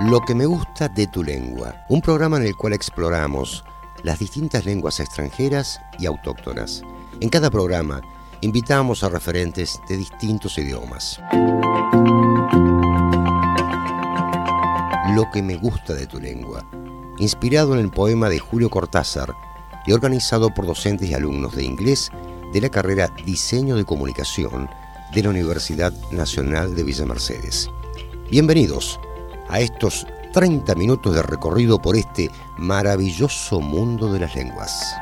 Lo que me gusta de tu lengua, un programa en el cual exploramos las distintas lenguas extranjeras y autóctonas. En cada programa invitamos a referentes de distintos idiomas. Lo que me gusta de tu lengua, inspirado en el poema de Julio Cortázar y organizado por docentes y alumnos de inglés de la carrera Diseño de Comunicación de la Universidad Nacional de Villa Mercedes. Bienvenidos a estos 30 minutos de recorrido por este maravilloso mundo de las lenguas.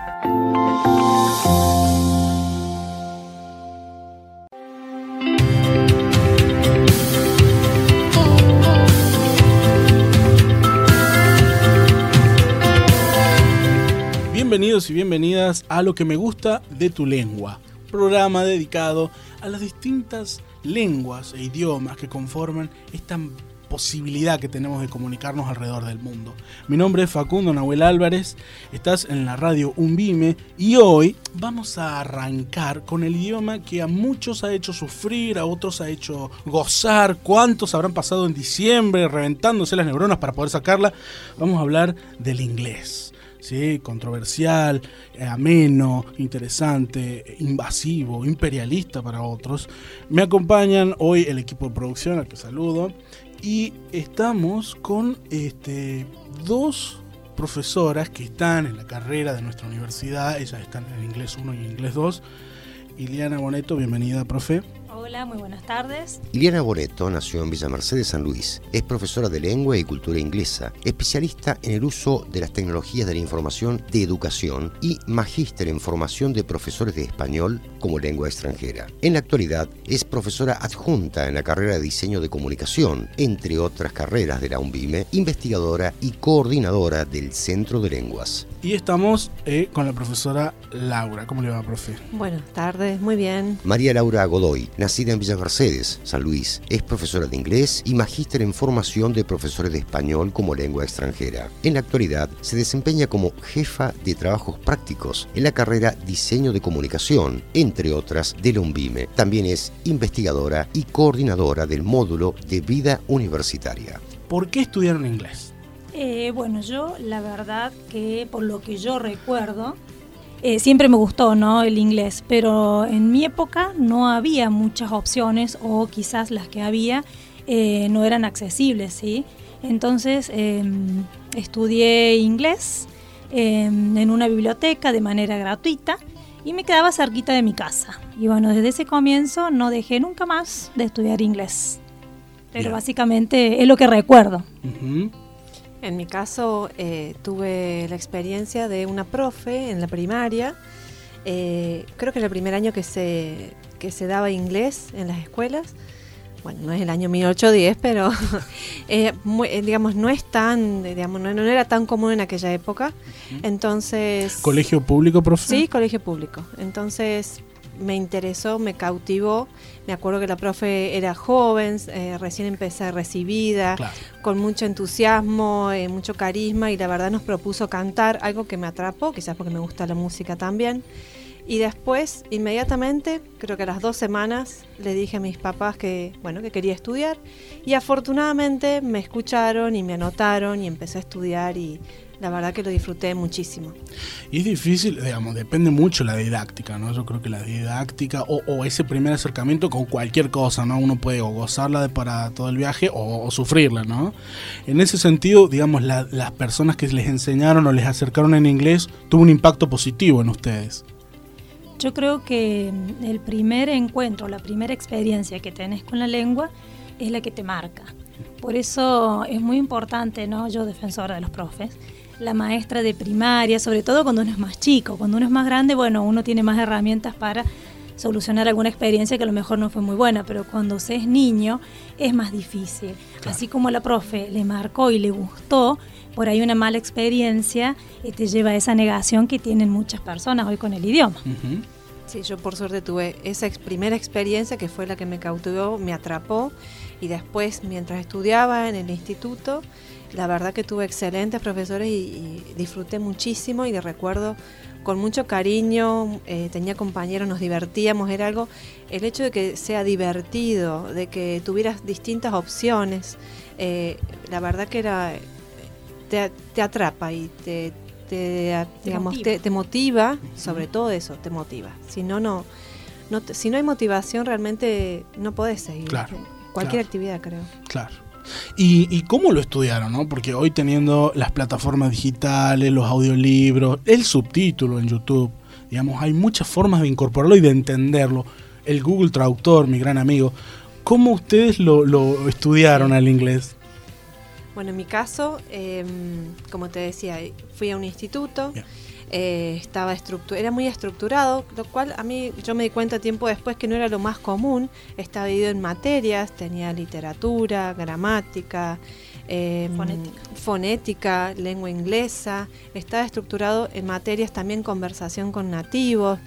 Bienvenidos y bienvenidas a Lo que me gusta de tu lengua, programa dedicado a las distintas lenguas e idiomas que conforman esta posibilidad que tenemos de comunicarnos alrededor del mundo. Mi nombre es Facundo Nahuel Álvarez, estás en la radio Umbime y hoy vamos a arrancar con el idioma que a muchos ha hecho sufrir, a otros ha hecho gozar, cuántos habrán pasado en diciembre reventándose las neuronas para poder sacarla. Vamos a hablar del inglés. ¿sí? controversial, ameno, interesante, invasivo, imperialista para otros. Me acompañan hoy el equipo de producción al que saludo y estamos con este, dos profesoras que están en la carrera de nuestra universidad, ellas están en inglés 1 y inglés 2. Iliana Boneto, bienvenida, profe. Hola, muy buenas tardes. Iliana Boneto nació en Villa Mercedes, San Luis. Es profesora de lengua y cultura inglesa, especialista en el uso de las tecnologías de la información de educación y magíster en formación de profesores de español como lengua extranjera. En la actualidad es profesora adjunta en la carrera de diseño de comunicación, entre otras carreras de la UNVIME, investigadora y coordinadora del Centro de Lenguas. Y estamos eh, con la profesora Laura. ¿Cómo le va, profe? Buenas tardes, muy bien. María Laura Godoy, nacida en Villa Mercedes, San Luis, es profesora de inglés y magíster en formación de profesores de español como lengua extranjera. En la actualidad se desempeña como jefa de trabajos prácticos en la carrera Diseño de Comunicación, entre otras de la UNVIME. También es investigadora y coordinadora del módulo de vida universitaria. ¿Por qué estudiaron inglés? Eh, bueno, yo la verdad que por lo que yo recuerdo, eh, siempre me gustó ¿no? el inglés, pero en mi época no había muchas opciones o quizás las que había eh, no eran accesibles, ¿sí? Entonces em, estudié inglés em, en una biblioteca de manera gratuita y me quedaba cerquita de mi casa. Y bueno, desde ese comienzo no dejé nunca más de estudiar inglés. Pero básicamente es lo que recuerdo. En mi caso eh, tuve la experiencia de una profe en la primaria. Eh, creo que era el primer año que se, que se daba inglés en las escuelas. Bueno, no es el año 1810, pero eh, digamos no es tan, digamos, no, era tan común en aquella época. Entonces. ¿Colegio público, profe? Sí, colegio público. Entonces me interesó, me cautivó. Me acuerdo que la profe era joven, eh, recién empecé recibida, con mucho entusiasmo, eh, mucho carisma y la verdad nos propuso cantar, algo que me atrapó, quizás porque me gusta la música también. Y después, inmediatamente, creo que a las dos semanas, le dije a mis papás que, bueno, que quería estudiar. Y afortunadamente me escucharon y me anotaron y empecé a estudiar y la verdad que lo disfruté muchísimo. Y es difícil, digamos, depende mucho la didáctica, ¿no? Yo creo que la didáctica o, ese primer acercamiento con cualquier cosa, ¿no? Uno puede o gozarla de para todo el viaje o, sufrirla, ¿no? En ese sentido, digamos, las personas que les enseñaron o les acercaron en inglés tuvo un impacto positivo en ustedes. Yo creo que el primer encuentro, la primera experiencia que tenés con la lengua es la que te marca. Por eso es muy importante, ¿no? Yo defensora de los profes, la maestra de primaria, sobre todo cuando uno es más chico. Cuando uno es más grande, bueno, uno tiene más herramientas para solucionar alguna experiencia que a lo mejor no fue muy buena, pero cuando se es niño es más difícil. Así como la profe le marcó y le gustó, por ahí una mala experiencia eh, te lleva a esa negación que tienen muchas personas hoy con el idioma. Sí, yo por suerte tuve esa primera experiencia que fue la que me cautivó, me atrapó y después mientras estudiaba en el instituto la verdad que tuve excelentes profesores y, disfruté muchísimo y de recuerdo con mucho cariño, eh, tenía compañeros, nos divertíamos, era algo, el hecho de que sea divertido, de que tuvieras distintas opciones, eh, la verdad que era, te, atrapa y te, digamos, motiva. Te, motiva, sobre todo eso, te motiva. Si no, no, no si no hay motivación, realmente no podés seguir. Cualquier actividad, creo. Claro. ¿Y, cómo lo estudiaron? ¿no? Porque hoy teniendo las plataformas digitales, los audiolibros, el subtítulo en YouTube, digamos, hay muchas formas de incorporarlo y de entenderlo. El Google Traductor, mi gran amigo. ¿Cómo ustedes lo, estudiaron al inglés? Bueno, en mi caso, em, como te decía, fui a un instituto. Eh, estaba era muy estructurado, lo cual a mí yo me di cuenta tiempo después que no era lo más común. Estaba dividido en materias, tenía literatura, gramática, em, fonética. lengua inglesa. Estaba estructurado en materias también conversación con nativos,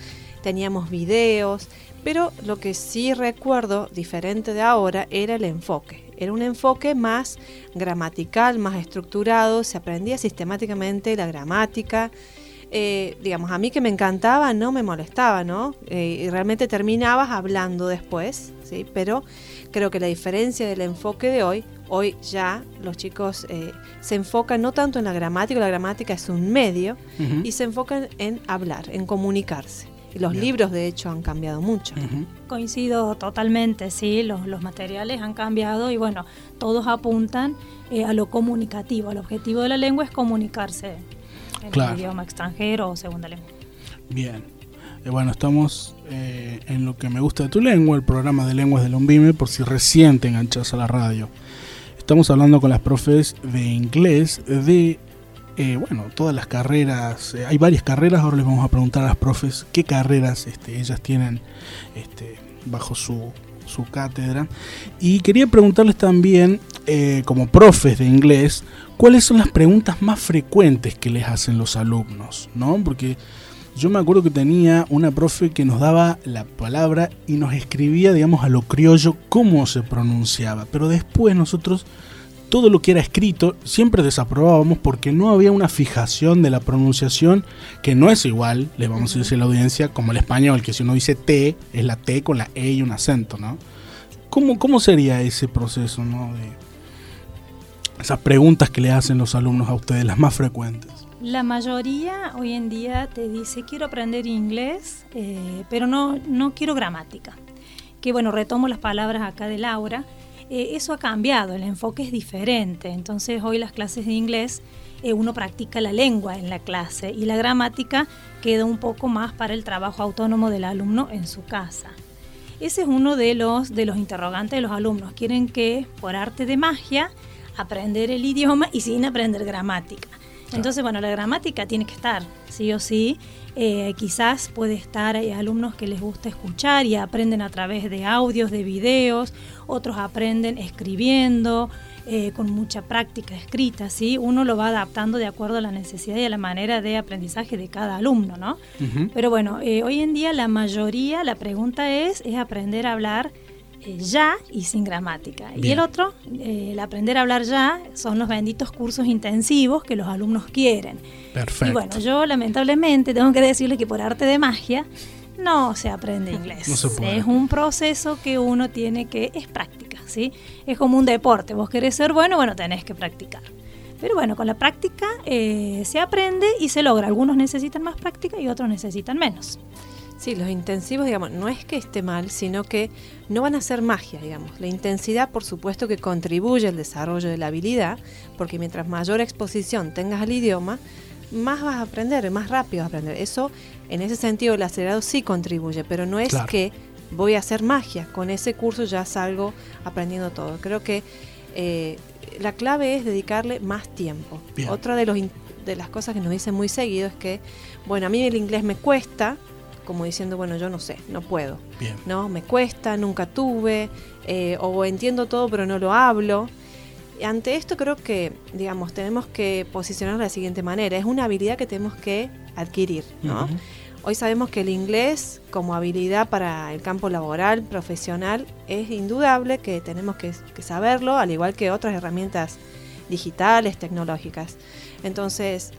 teníamos videos, pero lo que sí recuerdo diferente de ahora era el enfoque. Era un enfoque más gramatical, más estructurado, se aprendía sistemáticamente la gramática, eh, digamos, a mí que me encantaba, no me molestaba, ¿no? Eh, y realmente terminabas hablando después, ¿sí? Pero creo que la diferencia del enfoque de hoy, hoy ya los chicos eh, se enfocan no tanto en la gramática, la gramática es un medio, y se enfocan en hablar, en comunicarse. Y los libros, de hecho, han cambiado mucho. Coincido totalmente, sí, los, los, materiales han cambiado y bueno, todos apuntan a lo comunicativo. El objetivo de la lengua es comunicarse en idioma extranjero o segunda lengua. Bien. Eh, bueno, estamos eh, en lo que me gusta de tu lengua, el programa de lenguas del Lombime, por si recién te enganchas a la radio. Estamos hablando con las profes de inglés de, eh, bueno, todas las carreras. hay varias carreras, ahora les vamos a preguntar a las profes qué carreras este, ellas tienen este, bajo su, su cátedra. Y quería preguntarles también, como profes de inglés, ¿cuáles son las preguntas más frecuentes que les hacen los alumnos? ¿no? Porque yo me acuerdo que tenía una profe que nos daba la palabra y nos escribía, digamos, a lo criollo cómo se pronunciaba. Pero después nosotros todo lo que era escrito siempre desaprobábamos porque no había una fijación de la pronunciación que no es igual, le vamos a decir a la audiencia, como el español, que si uno dice T, es la T con la E y un acento, ¿no? ¿Cómo, cómo sería ese proceso, ¿no? Esas preguntas que le hacen los alumnos a ustedes, las más frecuentes? La mayoría hoy en día te dice quiero aprender inglés, eh, pero no, no quiero gramática. Que bueno, retomo las palabras acá de Laura. Eh, eso ha cambiado, el enfoque es diferente. Entonces hoy las clases de inglés eh, uno practica la lengua en la clase y la gramática queda un poco más para el trabajo autónomo del alumno en su casa. Ese es uno de los, de los interrogantes de los alumnos. Quieren que por arte de magia aprender el idioma y sin aprender gramática. Entonces, bueno, la gramática tiene que estar, sí o sí. Eh, quizás puede estar, hay alumnos que les gusta escuchar y aprenden a través de audios, de videos, otros aprenden escribiendo, eh, con mucha práctica escrita, ¿sí? Uno lo va adaptando de acuerdo a la necesidad y a la manera de aprendizaje de cada alumno, ¿no? Pero bueno, eh, hoy en día la mayoría, la pregunta es, es aprender a hablar eh, ya y sin gramática. Y el otro, eh, el aprender a hablar ya, son los benditos cursos intensivos que los alumnos quieren. Perfecto. Y bueno, yo lamentablemente tengo que decirles que por arte de magia no se aprende inglés. Es un proceso que uno tiene que, es práctica, ¿sí? Es como un deporte. Vos querés ser bueno, bueno, tenés que practicar. Pero bueno, con la práctica eh, se aprende y se logra. Algunos necesitan más práctica y otros necesitan menos. Sí, los intensivos, digamos, no es que esté mal, sino que no van a ser magia, digamos. La intensidad, por supuesto, que contribuye al desarrollo de la habilidad, porque mientras mayor exposición tengas al idioma, más vas a aprender, más rápido vas a aprender. Eso, en ese sentido, el acelerado sí contribuye, pero no es que voy a hacer magia. Con ese curso ya salgo aprendiendo todo. Creo que eh, la clave es dedicarle más tiempo. Otra de, los, de las cosas que nos dicen muy seguido es que, bueno, a mí el inglés me cuesta, como diciendo, bueno, yo no sé, no puedo. ¿No? Me cuesta, nunca tuve, eh, o entiendo todo pero no lo hablo. Ante esto creo que, digamos, tenemos que posicionarlo de la siguiente manera. Es una habilidad que tenemos que adquirir, ¿no? Hoy sabemos que el inglés como habilidad para el campo laboral, profesional, es indudable que tenemos que, que saberlo, al igual que otras herramientas digitales, tecnológicas. Entonces,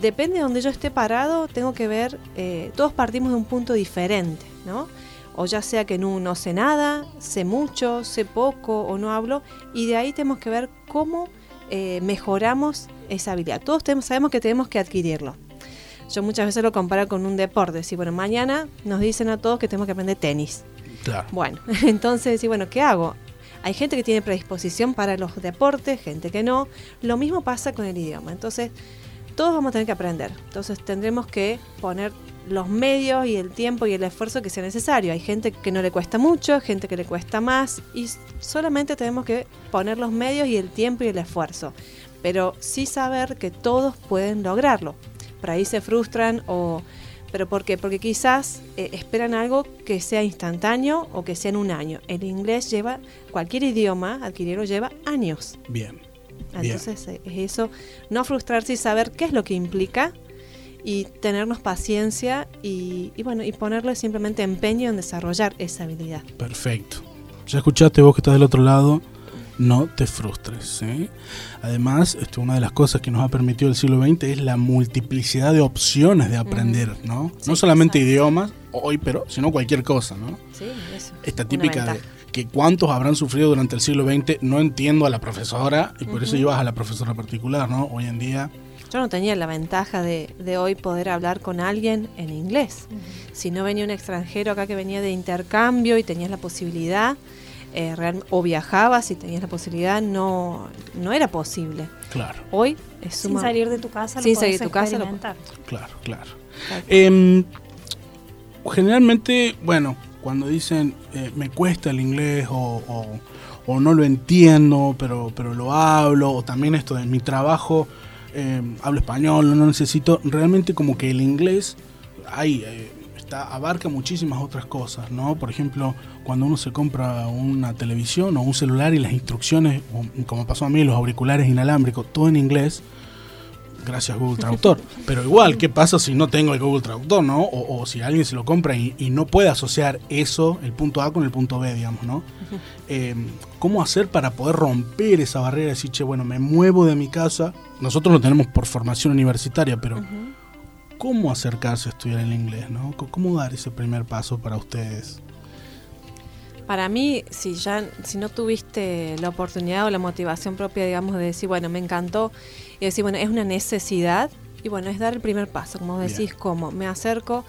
depende de donde yo esté parado, tengo que ver, eh, todos partimos de un punto diferente, ¿no? O ya sea que no, no sé nada, sé mucho, sé poco o no hablo, y de ahí tenemos que ver cómo eh, mejoramos esa habilidad. Todos tenemos, sabemos que tenemos que adquirirlo. Yo muchas veces lo comparo con un deporte. Si bueno, mañana nos dicen a todos que tenemos que aprender tenis. Claro. Bueno, entonces, sí, bueno, ¿qué hago? Hay gente que tiene predisposición para los deportes, gente que no. Lo mismo pasa con el idioma. Entonces, todos vamos a tener que aprender. Entonces, tendremos que poner los medios y el tiempo y el esfuerzo que sea necesario. Hay gente que no le cuesta mucho, gente que le cuesta más y solamente tenemos que poner los medios y el tiempo y el esfuerzo. Pero sí saber que todos pueden lograrlo. Por ahí se frustran o ¿Pero por qué? Porque quizás eh, esperan algo que sea instantáneo o que sea en un año. El inglés lleva, cualquier idioma adquirirlo lleva años. Bien. Entonces eh, es eso, no frustrarse y saber qué es lo que implica y tenernos paciencia y, y, bueno, y ponerle simplemente empeño en desarrollar esa habilidad. Perfecto. Ya escuchaste vos que estás del otro lado no te frustres. ¿eh? Además, esto, una de las cosas que nos ha permitido el siglo XX es la multiplicidad de opciones de aprender, ¿no? no solamente idiomas, hoy, pero, sino cualquier cosa, ¿no? Sí, eso. Esta típica de que cuántos habrán sufrido durante el siglo XX, no entiendo a la profesora y por eso ibas a la profesora particular, ¿no? Hoy en día... Yo no tenía la ventaja de, de hoy poder hablar con alguien en inglés. Si no venía un extranjero acá que venía de intercambio y tenías la posibilidad, eh, o viajabas y tenías la posibilidad, no, no era posible. Claro. Hoy es Sin salir de tu casa, sin salir de tu casa. Claro, claro. Eh, generalmente, bueno, cuando dicen eh, me cuesta el inglés o, o, no lo entiendo, pero, pero lo hablo, o también esto de mi trabajo, em, hablo español, no necesito, realmente como que el inglés, hay eh, abarca muchísimas otras cosas, ¿no? Por ejemplo, cuando uno se compra una televisión o un celular y las instrucciones, como pasó a mí, los auriculares inalámbricos, todo en inglés, gracias Google Traductor. Pero igual, ¿qué pasa si no tengo el Google Traductor, no? O, si alguien se lo compra y, no puede asociar eso, el punto A con el punto B, digamos, ¿no? Eh, ¿Cómo hacer para poder romper esa barrera y decir, che, bueno, me muevo de mi casa? Nosotros lo tenemos por formación universitaria, pero cómo acercarse a estudiar el inglés, ¿no? ¿Cómo dar ese primer paso para ustedes? Para mí, si ya si no tuviste la oportunidad o la motivación propia, digamos, de decir, bueno, me encantó, y decir, bueno, es una necesidad, y bueno, es dar el primer paso, como decís, cómo me acerco.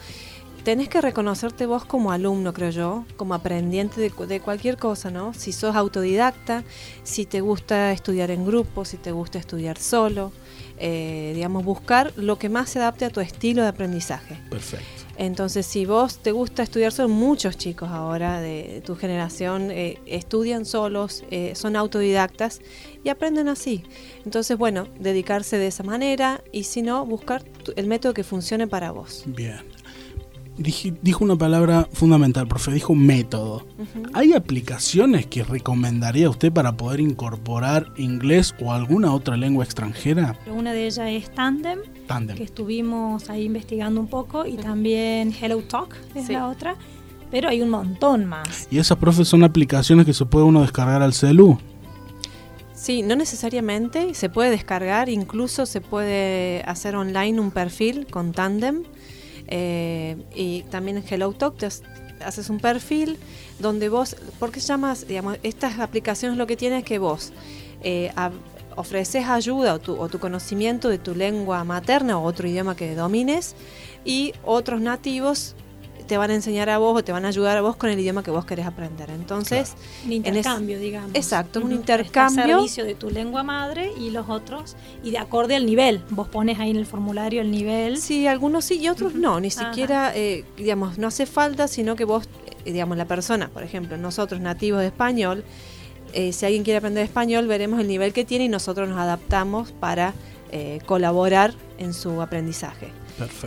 Tenés que reconocerte vos como alumno, creo yo, como aprendiente de, de, cualquier cosa, ¿no? Si sos autodidacta, si te gusta estudiar en grupo, si te gusta estudiar solo, eh, digamos, buscar lo que más se adapte a tu estilo de aprendizaje. Perfecto. Entonces, si vos te gusta estudiar, son muchos chicos ahora de, tu generación, eh, estudian solos, eh, son autodidactas y aprenden así. Entonces, bueno, dedicarse de esa manera y si no, buscar el método que funcione para vos. Bien dijo una palabra fundamental, profe, dijo método. ¿Hay aplicaciones que recomendaría usted para poder incorporar inglés o alguna otra lengua extranjera? Una de ellas es Tandem, que estuvimos ahí investigando un poco, y también Hello Talk es la otra, pero hay un montón más. ¿Y esas, profe, son aplicaciones que se puede uno descargar al celu? Sí, no necesariamente, se puede descargar, incluso se puede hacer online un perfil con Tandem eh, y también en Hello Talk te haces un perfil donde vos, ¿por qué llamas? Digamos, estas aplicaciones lo que tienen es que vos eh, ofreces ayuda o tu, o tu conocimiento de tu lengua materna o otro idioma que domines y otros nativos te van a enseñar a vos o te van a ayudar a vos con el idioma que vos querés aprender. Entonces, un intercambio, digamos. Exacto, un intercambio. servicio de tu lengua madre y los otros, y de acorde al nivel. Vos pones ahí en el formulario el nivel. Sí, algunos sí y otros no. Ni siquiera, eh, digamos, no hace falta, sino que vos, eh, digamos, la persona, por ejemplo, nosotros nativos de español, eh, si alguien quiere aprender español, veremos el nivel que tiene y nosotros nos adaptamos para colaborar en su aprendizaje.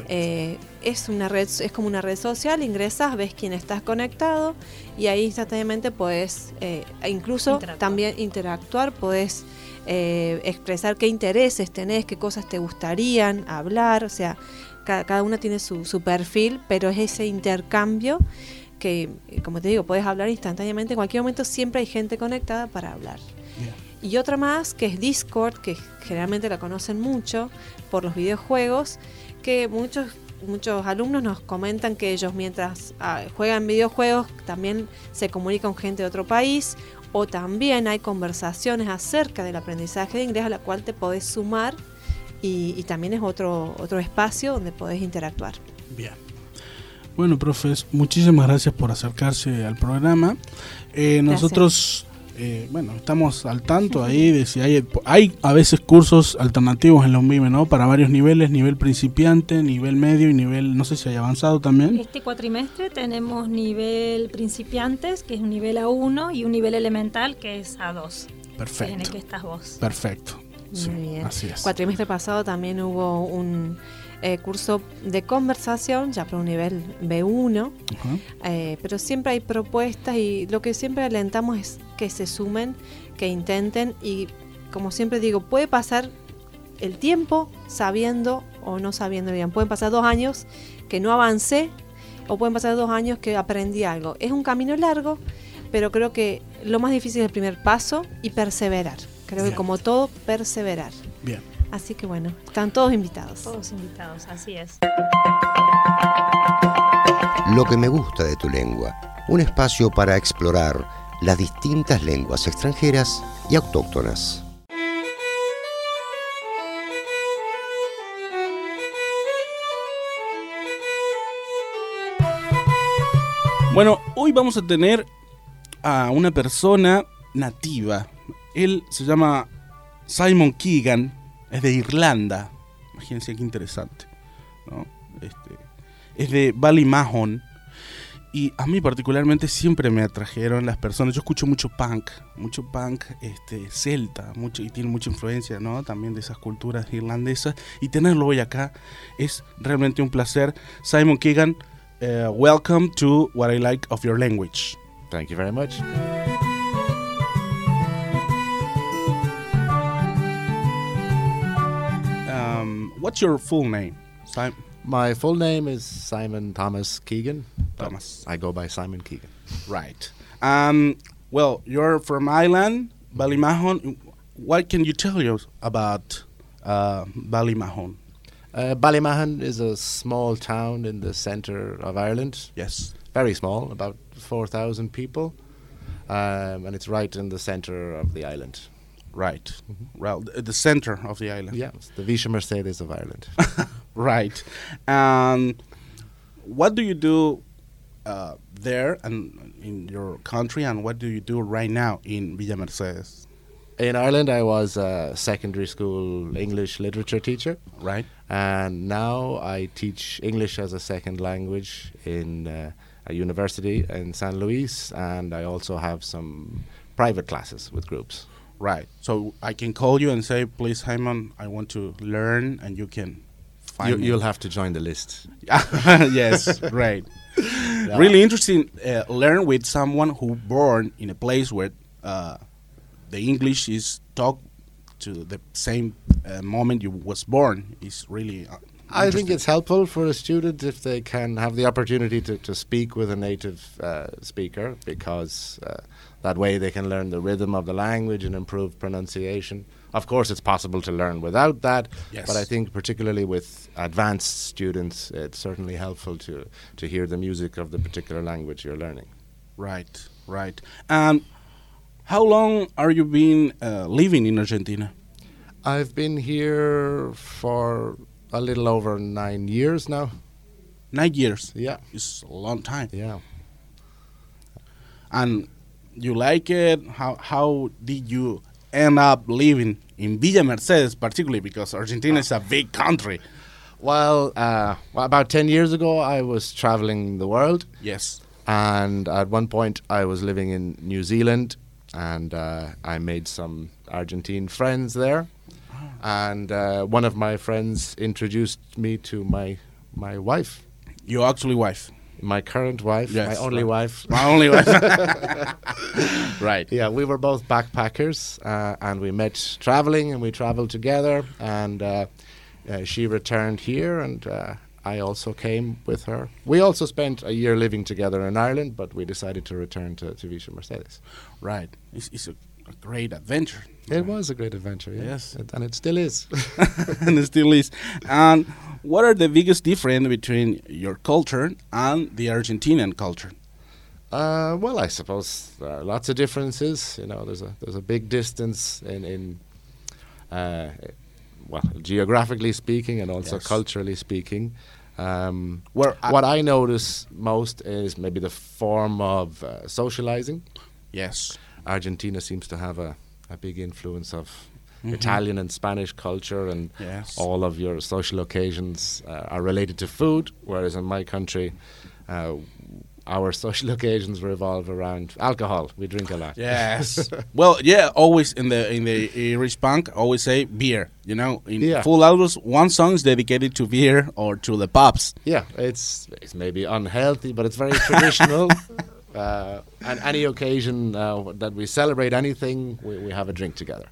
Eh, es una red, es como una red social, ingresas, ves quién estás conectado y ahí instantáneamente puedes eh, incluso también interactuar, puedes eh, expresar qué intereses tenés, qué cosas te gustarían hablar, o sea, cada, cada una tiene su, su perfil, pero es ese intercambio que, como te digo, puedes hablar instantáneamente, en cualquier momento siempre hay gente conectada para hablar. Y otra más que es Discord, que generalmente la conocen mucho por los videojuegos, que muchos muchos alumnos nos comentan que ellos mientras ah, juegan videojuegos también se comunican con gente de otro país o también hay conversaciones acerca del aprendizaje de inglés a la cual te podés sumar y, también es otro, otro espacio donde podés interactuar. Bien. Bueno, profes, muchísimas gracias por acercarse al programa. Eh, nosotros eh, bueno, estamos al tanto ahí de si hay, hay a veces cursos alternativos en la UNVIME, ¿no? Para varios niveles, nivel principiante, nivel medio y nivel, no sé si hay avanzado también. Este cuatrimestre tenemos nivel principiantes, que es un nivel A1, y un nivel elemental, que es A2. Perfecto. En el que estás vos. Perfecto. Muy bien. Así es. Cuatrimestre pasado también hubo un eh, curso de conversación, ya para un nivel B1, eh, pero siempre hay propuestas y lo que siempre alentamos es que se sumen, que intenten y como siempre digo, puede pasar el tiempo sabiendo o no sabiendo bien. Pueden pasar dos años que no avancé o pueden pasar dos años que aprendí algo. Es un camino largo, pero creo que lo más difícil es el primer paso y perseverar. Creo que como todo, perseverar. Bien. Así que bueno, están todos invitados. Todos invitados, así es. Lo que me gusta de tu lengua, un espacio para explorar las distintas lenguas extranjeras y autóctonas. Bueno, hoy vamos a tener a una persona nativa. Él se llama Simon Keegan, es de Irlanda. Imagínense qué interesante. Este, es de Ballymahon. Y a mí particularmente siempre me atrajeron las personas. Yo escucho mucho punk, mucho punk este, celta, mucho, y tiene mucha influencia ¿no? también de esas culturas irlandesas. Y tenerlo hoy acá es realmente un placer. Simon Keegan, uh, welcome to What I Like of Your Language. Thank you very much. What's your full name? Simon. My full name is Simon Thomas Keegan. Thomas. I go by Simon Keegan. Right. Um, well, you're from Ireland, Ballymahon. What can you tell us about uh, Ballymahon? Uh, Ballymahon is a small town in the centre of Ireland. Yes. Very small, about 4,000 people. Um, and it's right in the centre of the island. Right. Mm-hmm. Well, the center of the island. Yes, the Visha Mercedes of Ireland. right. Um, what do you do uh, there and in your country, and what do you do right now in Villa Mercedes? In Ireland, I was a secondary school English literature teacher. Right. And now I teach English as a second language in uh, a university in San Luis, and I also have some private classes with groups. Right. So I can call you and say, please, Hyman, I want to learn, and you can find you, will have to join the list. yes, right. Really interesting. Uh, learn with someone who born in a place where uh, the English is talked to the same uh, moment you was born. Is really. Uh, I think it's helpful for a student if they can have the opportunity to, to speak with a native uh, speaker because uh, that way they can learn the rhythm of the language and improve pronunciation. Of course, it's possible to learn without that, yes. but I think particularly with advanced students, it's certainly helpful to, to hear the music of the particular language you're learning. Right, right. Um, how long are you been uh, living in Argentina? I've been here for a little over nine years now. Nine years? Yeah. It's a long time. Yeah. And you like it? How how did you end up living in Villa Mercedes, particularly because Argentina is a big country? Well, uh, about ten years ago, I was traveling the world. Yes. And at one point, I was living in New Zealand, and uh, I made some Argentine friends there. Ah. And uh, one of my friends introduced me to my my wife. Your actually wife my current wife, yes, my only right. wife. My only wife. right. Yeah, we were both backpackers uh, and we met traveling and we traveled together. And uh, uh, she returned here and uh, I also came with her. We also spent a year living together in Ireland, but we decided to return to, to Visha Mercedes. Right. It's, it's a, a great adventure. It was a great adventure, yeah. Yes. And, and it still is. and it still is. And what are the biggest difference between your culture and the Argentinian culture? Uh, well, I suppose there are lots of differences. You know, there's a there's a big distance in in uh, well, geographically speaking, and also Yes. culturally speaking. Um, Where I- what I notice most is maybe the form of uh, socializing. Yes. Argentina seems to have a, a big influence of Mhm. Italian and Spanish culture, and Yes. all of your social occasions uh, are related to food, whereas in my country, uh, our social occasions revolve around alcohol. We drink a lot. Yes. well, yeah. Always in the in the Irish punk, always say beer. You know, in Yeah. full albums, one song is dedicated to beer or to the pubs. Yeah, it's it's maybe unhealthy, but it's very traditional. Uh, and any occasion uh, that we celebrate anything, we, we have a drink together.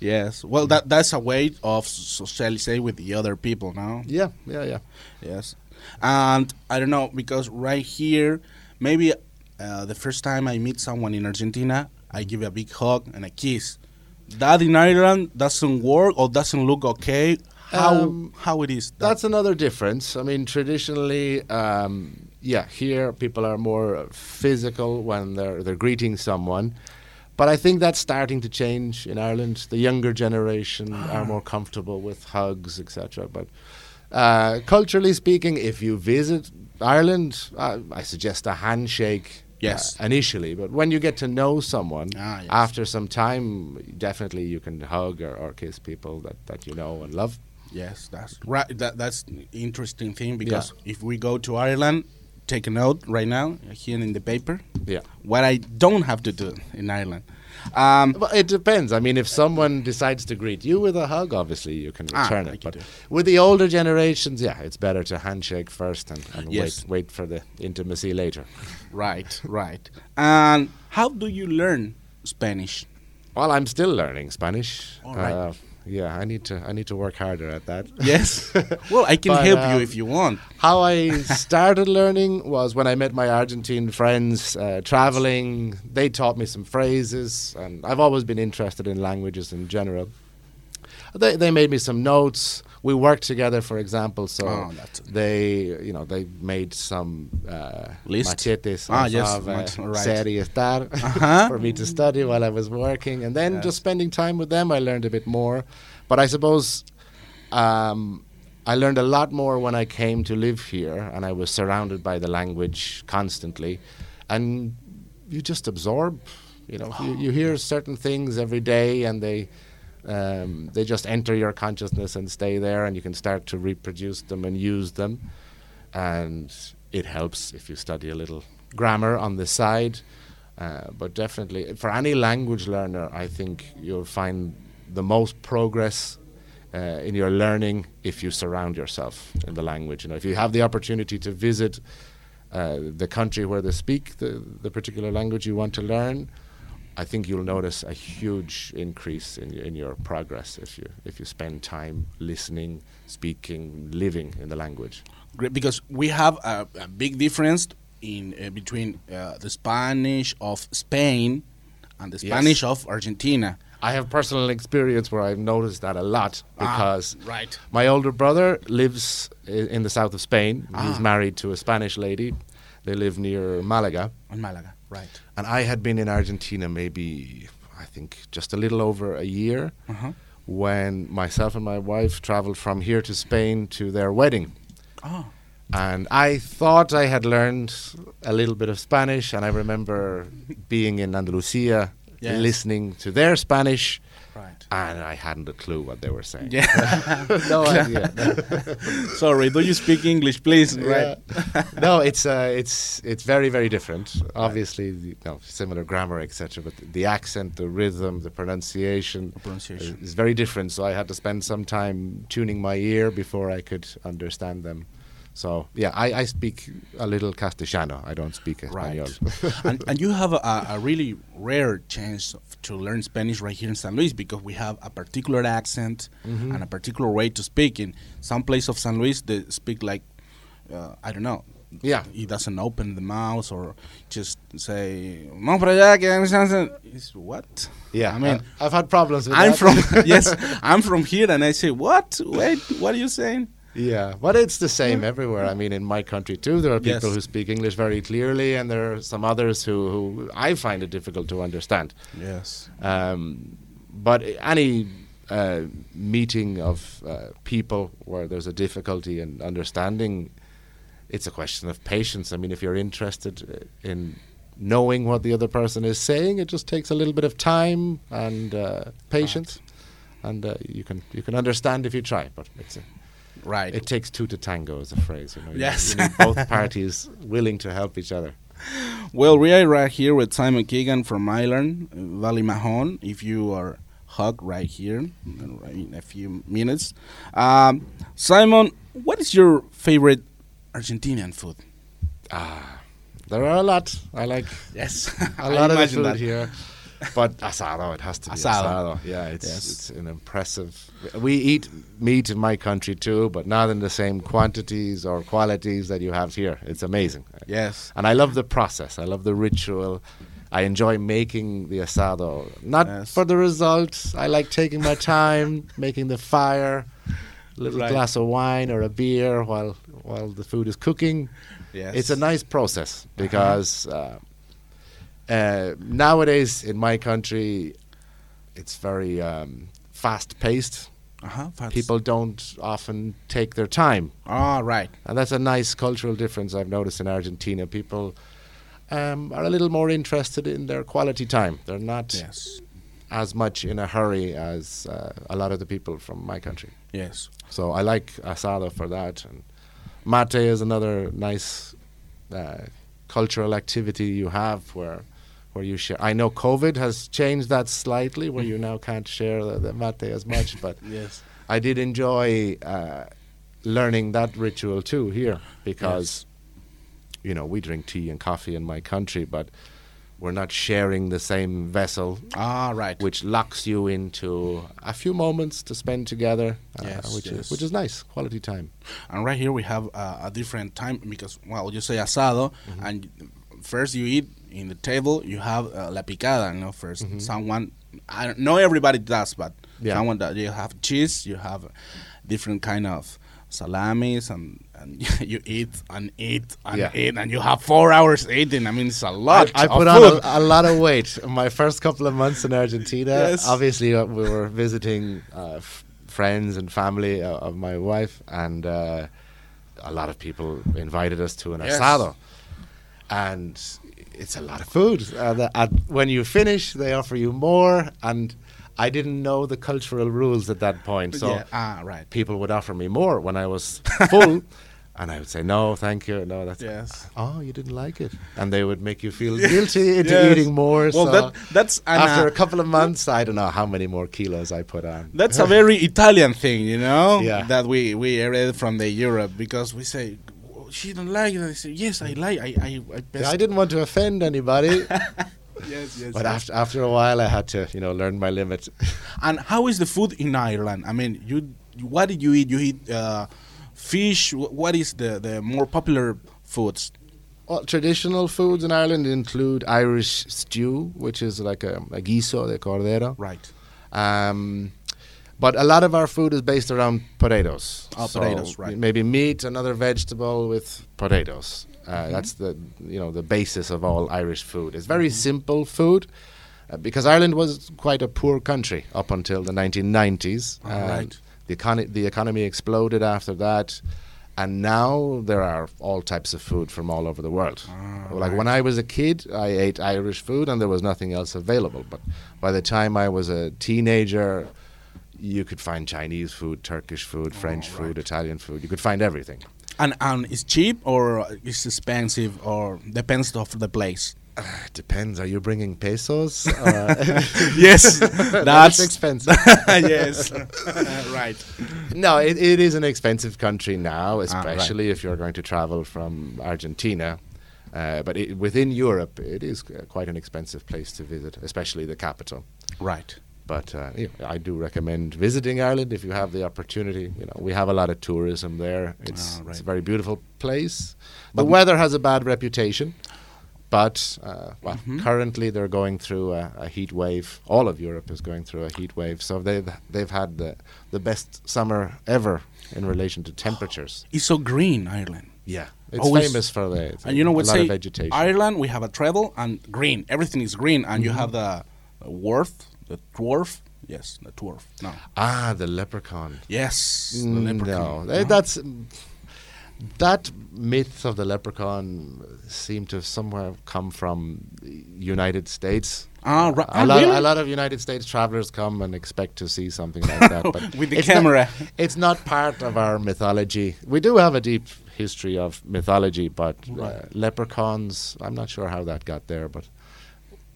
Yes. Well, that that's a way of socializing with the other people. Now. Yeah, yeah, yeah. Yes. And I don't know because right here, maybe uh, the first time I meet someone in Argentina, I give a big hug and a kiss. That in Ireland doesn't work or doesn't look okay. How Um, how it is? that- That's another difference. I mean, traditionally, um, yeah, here people are more physical when they're they're greeting someone, but I think that's starting to change in Ireland. The younger generation are more comfortable with hugs, etc. But uh, culturally speaking, if you visit Ireland, uh, I suggest a handshake. Yes. uh, initially, but when you get to know someone, Ah, yes. after some time, definitely you can hug or, or kiss people that, that you know and love. Yes, that's right. That that's interesting thing because if we go to Ireland, take a note right now here in the paper. Yeah. What I don't have to do in Ireland. Um, Well, it depends. I mean, if someone decides to greet you with a hug, obviously you can Ah, return like it. But with the older generations, yeah, it's better to handshake first and, and Yes. wait wait for the intimacy later. right, right. And how do you learn Spanish? Well, I'm still learning Spanish. All right. Uh, yeah, I need to I need to work harder at that. Yes. well, I can But, help you um, if you want. How I started learning was when I met my Argentine friends uh, traveling. They taught me some phrases, and I've always been interested in languages in general. They, they made me some notes. We worked together, for example. So Oh, they, you know, they made some uh, List? machetes Ah, yes, of, uh, right. estar Uh-huh. for me to study while I was working, and then Yes. just spending time with them, I learned a bit more. But I suppose um, I learned a lot more when I came to live here and I was surrounded by the language constantly. And you just absorb, you know, you, you hear certain things every day and they. Um, they just enter your consciousness and stay there, and you can start to reproduce them and use them. And it helps if you study a little grammar on the side. Uh, but definitely, for any language learner, I think you'll find the most progress uh, in your learning if you surround yourself in the language. You know, if you have the opportunity to visit uh, the country where they speak the, the particular language you want to learn, I think you'll notice a huge increase in, in your progress if you if you spend time listening, speaking, living in the language. Great, because we have a, a big difference in uh, between uh, the Spanish of Spain and the Yes. Spanish of Argentina. I have personal experience where I've noticed that a lot Ah, because right. my older brother lives in the south of Spain. He's Ah. married to a Spanish lady. They live near Malaga. In Malaga, right. And I had been in Argentina maybe, I think, just a little over a year Uh-huh. when myself and my wife traveled from here to Spain to their wedding. Oh, And I thought I had learned a little bit of Spanish, and I remember being in Andalusia, Yes. listening to their Spanish, right. and I hadn't a clue what they were saying. Yeah. no idea. Sorry, do you speak English, please? Yeah. Right. no, it's uh, it's it's very very different. Obviously, the, similar grammar, etc. But the accent, the rhythm, the pronunciation, pronunciation. is very different. So I had to spend some time tuning my ear before I could understand them. So yeah, I, I speak a little Castellano. I don't speak Espanol. Right. and, and you have a, a really rare chance of- to learn Spanish right here in San Luis because we have a particular accent and a particular way to speak. In some place of San Luis, they speak like, uh, I don't know, Yeah. he doesn't open the mouth or just say "Vamos para allá, que hay. It's what? Yeah, I mean, uh, I've had problems with I'm that. from yes, I'm from here, and I say what? Wait, what are you saying? Yeah, but it's the same everywhere. I mean, in my country too, there are people Yes. who speak English very clearly, and there are some others who, who I find it difficult to understand. Yes. Um, but any uh, meeting of uh, people where there's a difficulty in understanding, it's a question of patience. I mean, if you're interested uh, in knowing what the other person is saying, it just takes a little bit of time and uh, patience, and uh, you can you can understand if you try. But it's a, Right. it takes two to tango, is a phrase. You know, You- Yes. you need both parties willing to help each other. Well, we are right here with Simon Keegan from Ireland, uh, Valley Mahon. If you are hug right here in a few minutes. Um, Simon, what is your favorite Argentinian food? Ah, there are a lot. I like Yes, a lot of food that. here. But asado, it has to be Asado. asado. Yeah, it's Yes. it's an impressive. We eat meat in my country too, but not in the same quantities or qualities that you have here. It's amazing. Yes. And I love the process. I love the ritual. I enjoy making the asado. Not Yes. for the results. I like taking my time, making the fire, a little Right. glass of wine or a beer while while the food is cooking. Yes. It's a nice process because uh, uh, nowadays in my country, it's very um, fast paced. Uh-huh. fast. People don't often take their time, Ah, right. and that's a nice cultural difference I've noticed in Argentina. People um, are a little more interested in their quality time. They're not Yes. as much in a hurry as uh, a lot of the people from my country. Yes. So I like asado for that. And mate is another nice uh, cultural activity you have where where you share. I know COVID has changed that slightly, where you now can't share the, the mate as much, but Yes. I did enjoy uh, learning that ritual too here because you know we drink tea and coffee in my country, but we're not sharing the same vessel Ah, right. which locks you into a few moments to spend together, uh, Yes, which yes. is which is nice, quality time. And right here we have uh, a different time because, well, you say asado, Mm-hmm. and first you eat in the table. You have uh, la picada, you know. 1st someone, I don't know everybody does, but. Yeah. someone that you have cheese, you have different kind of salamis, and and you eat and eat and Yeah. eat, and you have four hours eating. I mean, it's a lot. I, I put food. on a, a lot of weight. My first couple of months in Argentina, Yes. obviously uh, we were visiting uh, f- friends and family uh, of my wife, and uh, a lot of people invited us to an Yes. asado, and it's a lot of food. Uh, and when you finish, they offer you more, and I didn't know the cultural rules at that point, so yeah. Ah, right. people would offer me more when I was full. And I would say no, thank you. No, that's Yes. oh, you didn't like it, and they would make you feel guilty into Yes. eating more. Well, so that that's an, after uh, a couple of months, I don't know how many more kilos I put on. That's a very Italian thing, you know. Yeah. That we we read from the Europe because we say she don't like it. I say yes, I like. I I I best. I didn't want to offend anybody, Yes, yes. but yes. after after a while, I had to you know learn my limit. and how is the food in Ireland? I mean, you what did you eat? You eat uh, fish. What is the the more popular foods? Well, traditional foods in Ireland include Irish stew, which is like a, a guiso de cordero. Right. Um, but a lot of our food is based around potatoes. Oh, So potatoes, right. Maybe meat, another vegetable with potatoes. Uh, Mm-hmm. That's the you know the basis of all Irish food. It's very simple food. Uh, because Ireland was quite a poor country up until the 1990s. All and right. The, econ- the economy exploded after that, and now there are all types of food from all over the world. Ah, like when I was a kid, I ate Irish food, and there was nothing else available. But by the time I was a teenager, you could find Chinese food, Turkish food, French Oh, food. Italian food. You could find everything. And and it's cheap or it's expensive or depends of the place. It depends. Are you bringing pesos? Uh, yes, that's expensive. yes, right. No, it, it is an expensive country now, Ah, especially if you're going to travel from Argentina. Uh, but it, within Europe, it is uh, quite an expensive place to visit, especially the capital. Right. But uh, you know, I do recommend visiting Ireland if you have the opportunity. You know, we have a lot of tourism there. It's, Ah, right. it's a very beautiful place. But- the weather has a bad reputation, but uh, well, Mhm. currently they're going through a, a heat wave. All of Europe is going through a heat wave, so they've they've had the the best summer ever in relation to temperatures. It's so green, Ireland. Yeah, it's Always- famous for the And you know what? Say of vegetation. Ireland, we have a treadle and green. Everything is green, and you Mhm. have the dwarf, the dwarf. Yes, the dwarf. No. ah, the leprechaun. Yes, the Mm, leprechaun. No, eh, that's that myth of the leprechaun seemed to somewhere come from the United States. Ah, ri- a ah, lot, really? a lot of United States travelers come and expect to see something like that, but With the it's not- camera. it's not part of our mythology. We do have a deep history of mythology, but uh, leprechauns, I'm not sure how that got there, but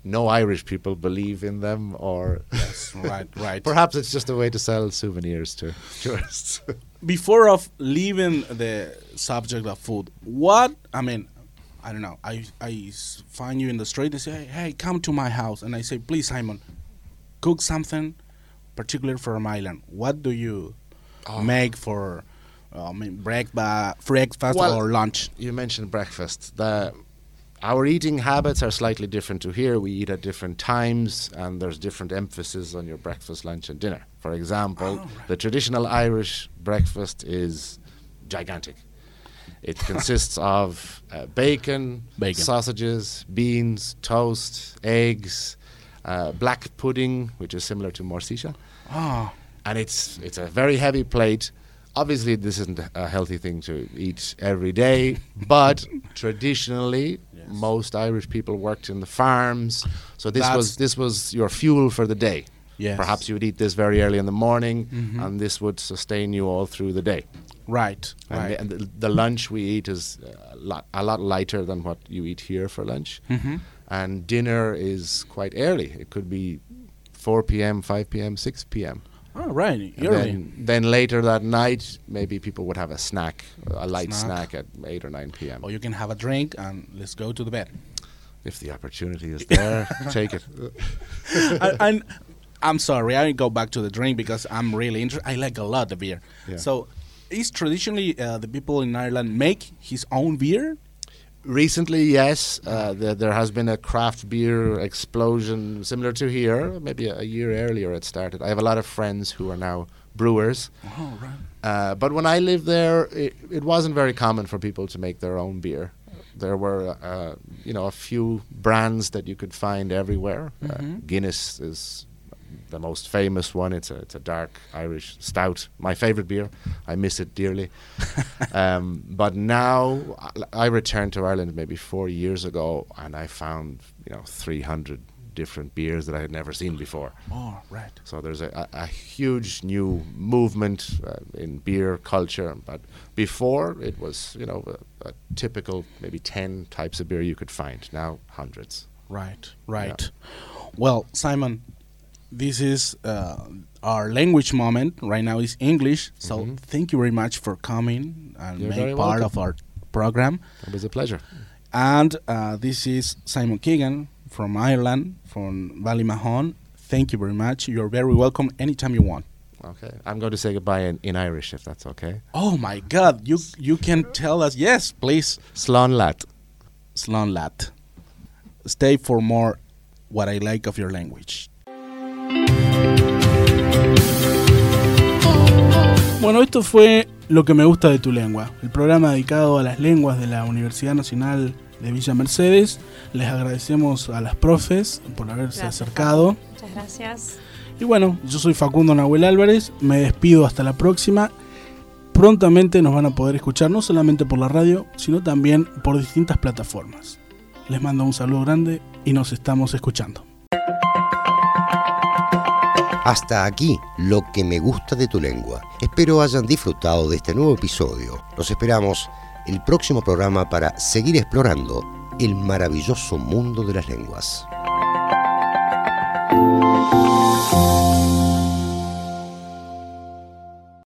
no Irish people believe in them, or Yes, right, right. perhaps it's just a way to sell souvenirs to tourists. Before of leaving the subject of food, what I mean, I don't know. I I find you in the street and say, hey, hey, come to my house, and I say, please, Simon, cook something particular for my Ireland. What do you Oh. make for? uh, I mean, breakfast, breakfast Well, or lunch? you mentioned breakfast. The, our eating habits are slightly different to here. We eat at different times, and there's different emphasis on your breakfast, lunch, and dinner. For example, Oh, right. the traditional Irish breakfast is gigantic. It consists of uh, bacon, Bacon. sausages, beans, toast, eggs, uh, black pudding, which is similar to morcilla Oh, and it's it's a very heavy plate. Obviously, this isn't a healthy thing to eat every day, but traditionally, Yes. most Irish people worked in the farms, so this That's- was this was your fuel for the day. yes. Perhaps you would eat this very early in the morning, Mhm. and this would sustain you all through the day. Right, And, right. the, and the, the lunch we eat is a lot, a lot lighter than what you eat here for lunch, hmm and dinner is quite early. It could be 4 p.m., 5 p.m., 6 p.m. Oh, right. Early. then, then later that night, maybe people would have a snack, a light Snack. snack, at 8 or 9 p.m. or you can have a drink and let's go to the bed. If the opportunity is there, take it. I, and I'm sorry, I go back to the drink because I'm really interested. I like a lot of beer. Yeah. So, is traditionally uh, the people in Ireland make his own beer? Recently, yes, uh, there, there has been a craft beer explosion similar to here. Maybe a, a year earlier it started. I have a lot of friends who are now brewers. Oh, right. Uh, but when I lived there, it, it wasn't very common for people to make their own beer. There were, uh, you know, a few brands that you could find everywhere. Uh, Mhm. Guinness is the most famous one. It's a it's a dark Irish stout. My favorite beer. I miss it dearly. um, but now I, returned to Ireland maybe four years ago, and I found you know 300 different beers that I had never seen before. Oh, right. So there's a, a, a huge new movement uh, in beer culture. But before it was, you know, a, a typical maybe 10 types of beer you could find. Now hundreds. Right, right. Well, Simon, this is uh, our language moment. Right now is English. So Mhm. thank you very much for coming and You're make part welcome. of our program. It was a pleasure. And uh, this is Simon Keegan from Ireland, from Ballymahon. Thank you very much. You're very welcome anytime you want. Okay. I'm going to say goodbye in, in Irish, if that's okay. Oh my God! You you can tell us yes, please. Slán lat. Slán lat. Stay for more. What I like of your language. Bueno, esto fue Lo que me gusta de tu lengua, el programa dedicado a las lenguas de la Universidad Nacional de Villa Mercedes. Les agradecemos a las profes por haberse Gracias, acercado. Muchas gracias. Y bueno, yo soy Facundo Nahuel Álvarez, me despido hasta la próxima. Prontamente nos van a poder escuchar no solamente por la radio, sino también por distintas plataformas. Les mando un saludo grande y nos estamos escuchando. Hasta aquí lo que me gusta de tu lengua. Espero hayan disfrutado de este nuevo episodio. Los esperamos el próximo programa para seguir explorando el maravilloso mundo de las lenguas.